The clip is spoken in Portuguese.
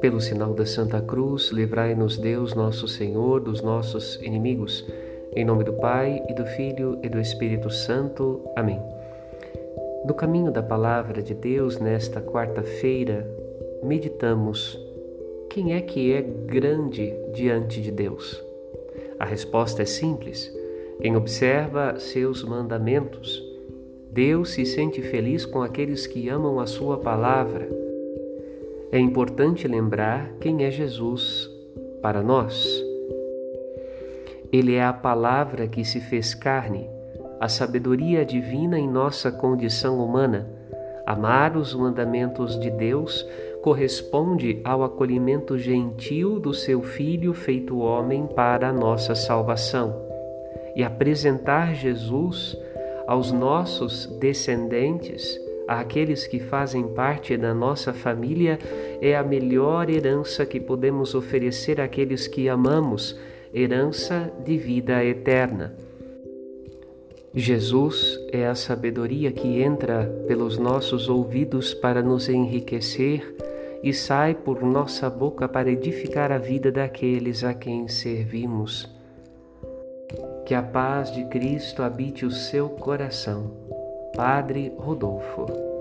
Pelo sinal da Santa Cruz, livrai-nos Deus, nosso Senhor, dos nossos inimigos. Em nome do Pai, e do Filho, e do Espírito Santo. Amém. No caminho da palavra de Deus, nesta quarta-feira, meditamos: quem é que é grande diante de Deus? A resposta é simples: quem observa seus mandamentos. Deus se sente feliz com aqueles que amam a Sua palavra é importante lembrar quem é Jesus para nós. Ele é a palavra que se fez carne, a sabedoria divina em nossa condição humana. Amar os mandamentos de Deus corresponde ao acolhimento gentil do seu Filho feito homem para a nossa salvação. E apresentar Jesus aos nossos descendentes àqueles que fazem parte da nossa família é a melhor herança que podemos oferecer àqueles que amamos, herança de vida eterna. Jesus é a sabedoria que entra pelos nossos ouvidos para nos enriquecer e sai por nossa boca para edificar a vida daqueles a quem servimos. Que a paz de Cristo habite o seu coração Padre Rodolfo.